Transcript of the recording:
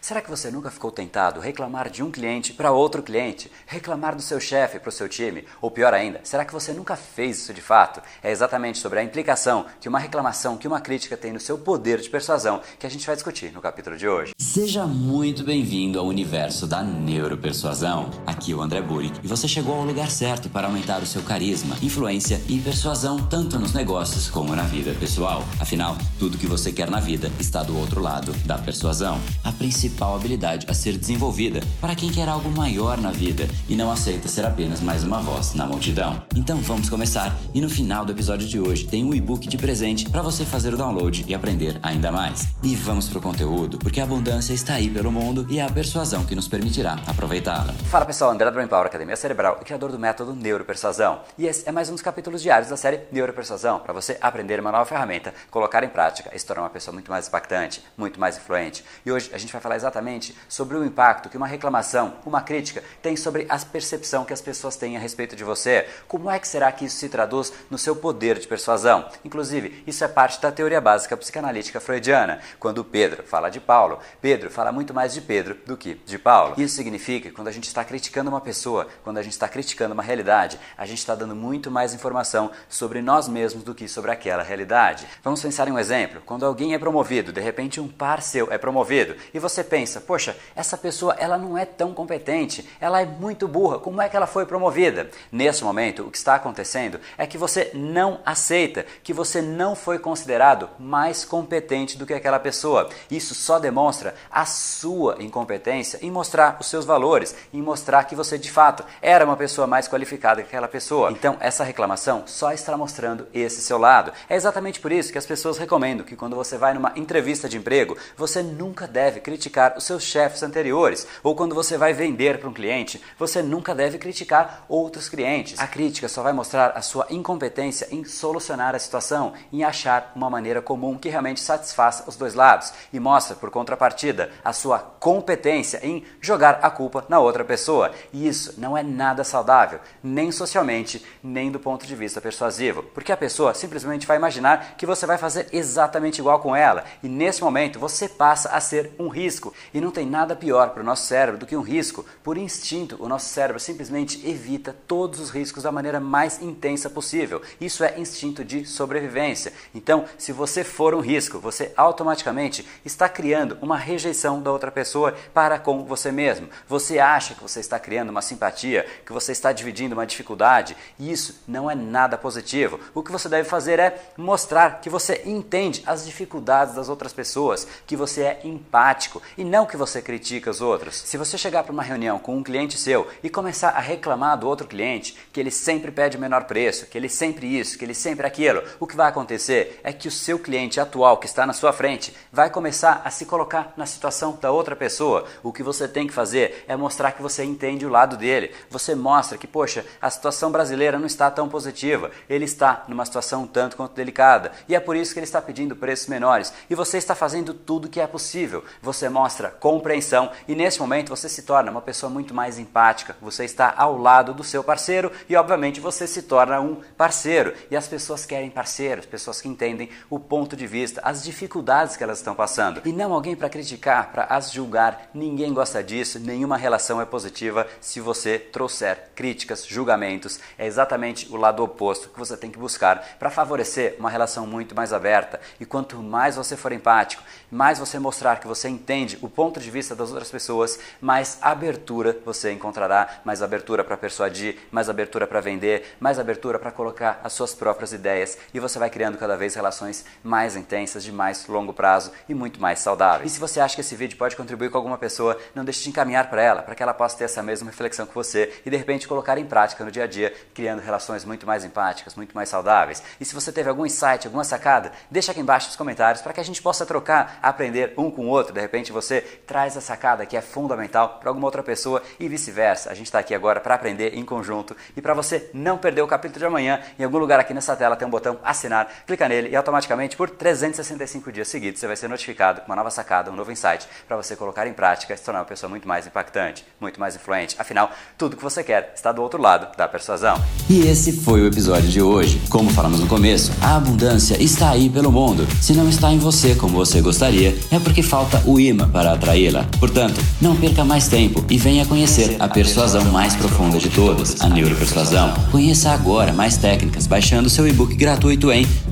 Será que você nunca ficou tentado reclamar de um cliente para outro cliente? Reclamar do seu chefe para o seu time? Ou pior ainda, será que você nunca fez isso de fato? É exatamente sobre a implicação que uma reclamação, que uma crítica tem no seu poder de persuasão que a gente vai discutir no capítulo de hoje. Seja muito bem-vindo ao universo da neuropersuasão. Aqui é o André Burick e você chegou ao lugar certo para aumentar o seu carisma, influência e persuasão tanto nos negócios como na vida pessoal. Afinal, tudo que você quer na vida está do outro lado da persuasão. A principal principal habilidade a ser desenvolvida para quem quer algo maior na vida e não aceita ser apenas mais uma voz na multidão. Então vamos começar e no final do episódio de hoje tem um e-book de presente para você fazer o download e aprender ainda mais. E vamos pro conteúdo, porque a abundância está aí pelo mundo e é a persuasão que nos permitirá aproveitá-la. Fala pessoal, André da Brain Power Academia Cerebral criador do método Neuropersuasão. E esse é mais um dos capítulos diários da série Neuropersuasão para você aprender uma nova ferramenta, colocar em prática e se tornar uma pessoa muito mais impactante, muito mais influente. E hoje a gente vai falar exatamente sobre o impacto que uma reclamação, uma crítica tem sobre a percepção que as pessoas têm a respeito de você. Como é que será que isso se traduz no seu poder de persuasão? Inclusive, isso é parte da teoria básica psicanalítica freudiana. Quando Pedro fala de Paulo, Pedro fala muito mais de Pedro do que de Paulo. Isso significa que quando a gente está criticando uma pessoa, quando a gente está criticando uma realidade, a gente está dando muito mais informação sobre nós mesmos do que sobre aquela realidade. Vamos pensar em um exemplo. Quando alguém é promovido, de repente um par seu é promovido e você pensa, poxa, essa pessoa ela não é tão competente, ela é muito burra, como é que ela foi promovida? Nesse momento, o que está acontecendo é que você não aceita, que você não foi considerado mais competente do que aquela pessoa. Isso só demonstra a sua incompetência em mostrar os seus valores, em mostrar que você de fato era uma pessoa mais qualificada que aquela pessoa. Então, essa reclamação só está mostrando esse seu lado. É exatamente por isso que as pessoas recomendam que quando você vai numa entrevista de emprego, você nunca deve criticar criticar os seus chefes anteriores, ou quando você vai vender para um cliente, você nunca deve criticar outros clientes. A crítica só vai mostrar a sua incompetência em solucionar a situação, em achar uma maneira comum que realmente satisfaça os dois lados e mostra, por contrapartida, a sua competência em jogar a culpa na outra pessoa. E isso não é nada saudável, nem socialmente, nem do ponto de vista persuasivo, porque a pessoa simplesmente vai imaginar que você vai fazer exatamente igual com ela, e nesse momento você passa a ser um risco e não tem nada pior para o nosso cérebro do que um risco. Por instinto, o nosso cérebro simplesmente evita todos os riscos da maneira mais intensa possível. Isso é instinto de sobrevivência. Então, se você for um risco, você automaticamente está criando uma rejeição da outra pessoa para com você mesmo. Você acha que você está criando uma simpatia, que você está dividindo uma dificuldade, e isso não é nada positivo. O que você deve fazer é mostrar que você entende as dificuldades das outras pessoas, que você é empático e não que você critica os outros. Se você chegar para uma reunião com um cliente seu e começar a reclamar do outro cliente, que ele sempre pede o menor preço, que ele sempre isso, que ele sempre aquilo, o que vai acontecer é que o seu cliente atual que está na sua frente vai começar a se colocar na situação da outra pessoa. O que você tem que fazer é mostrar que você entende o lado dele. Você mostra que, poxa, a situação brasileira não está tão positiva. Ele está numa situação tanto quanto delicada. E é por isso que ele está pedindo preços menores. E você está fazendo tudo o que é possível. Você mostra mostra compreensão e nesse momento você se torna uma pessoa muito mais empática. Você está ao lado do seu parceiro e, obviamente, você se torna um parceiro. E as pessoas querem parceiros, pessoas que entendem o ponto de vista, as dificuldades que elas estão passando. E não alguém para criticar, para as julgar. Ninguém gosta disso, nenhuma relação é positiva se você trouxer críticas, julgamentos. É exatamente o lado oposto que você tem que buscar para favorecer uma relação muito mais aberta. E quanto mais você for empático, mais você mostrar que você entende o ponto de vista das outras pessoas, mais abertura você encontrará, mais abertura para persuadir, mais abertura para vender, mais abertura para colocar as suas próprias ideias e você vai criando cada vez relações mais intensas, de mais longo prazo e muito mais saudáveis. E se você acha que esse vídeo pode contribuir com alguma pessoa, não deixe de encaminhar para ela, para que ela possa ter essa mesma reflexão que você e de repente colocar em prática no dia a dia, criando relações muito mais empáticas, muito mais saudáveis. E se você teve algum insight, alguma sacada, deixa aqui embaixo nos comentários para que a gente possa trocar, aprender um com o outro. De repente você você traz a sacada que é fundamental para alguma outra pessoa e vice-versa. A gente está aqui agora para aprender em conjunto e para você não perder o capítulo de amanhã, em algum lugar aqui nessa tela tem um botão assinar, clica nele e automaticamente por 365 dias seguidos você vai ser notificado com uma nova sacada, um novo insight para você colocar em prática e se tornar uma pessoa muito mais impactante, muito mais influente. Afinal, tudo que você quer está do outro lado da persuasão. E esse foi o episódio de hoje. Como falamos no começo, a abundância está aí pelo mundo. Se não está em você como você gostaria, é porque falta o imã para atraí-la. Portanto, não perca mais tempo e venha conhecer a persuasão mais profunda de todas, a neuropersuasão. Conheça agora mais técnicas baixando seu e-book gratuito em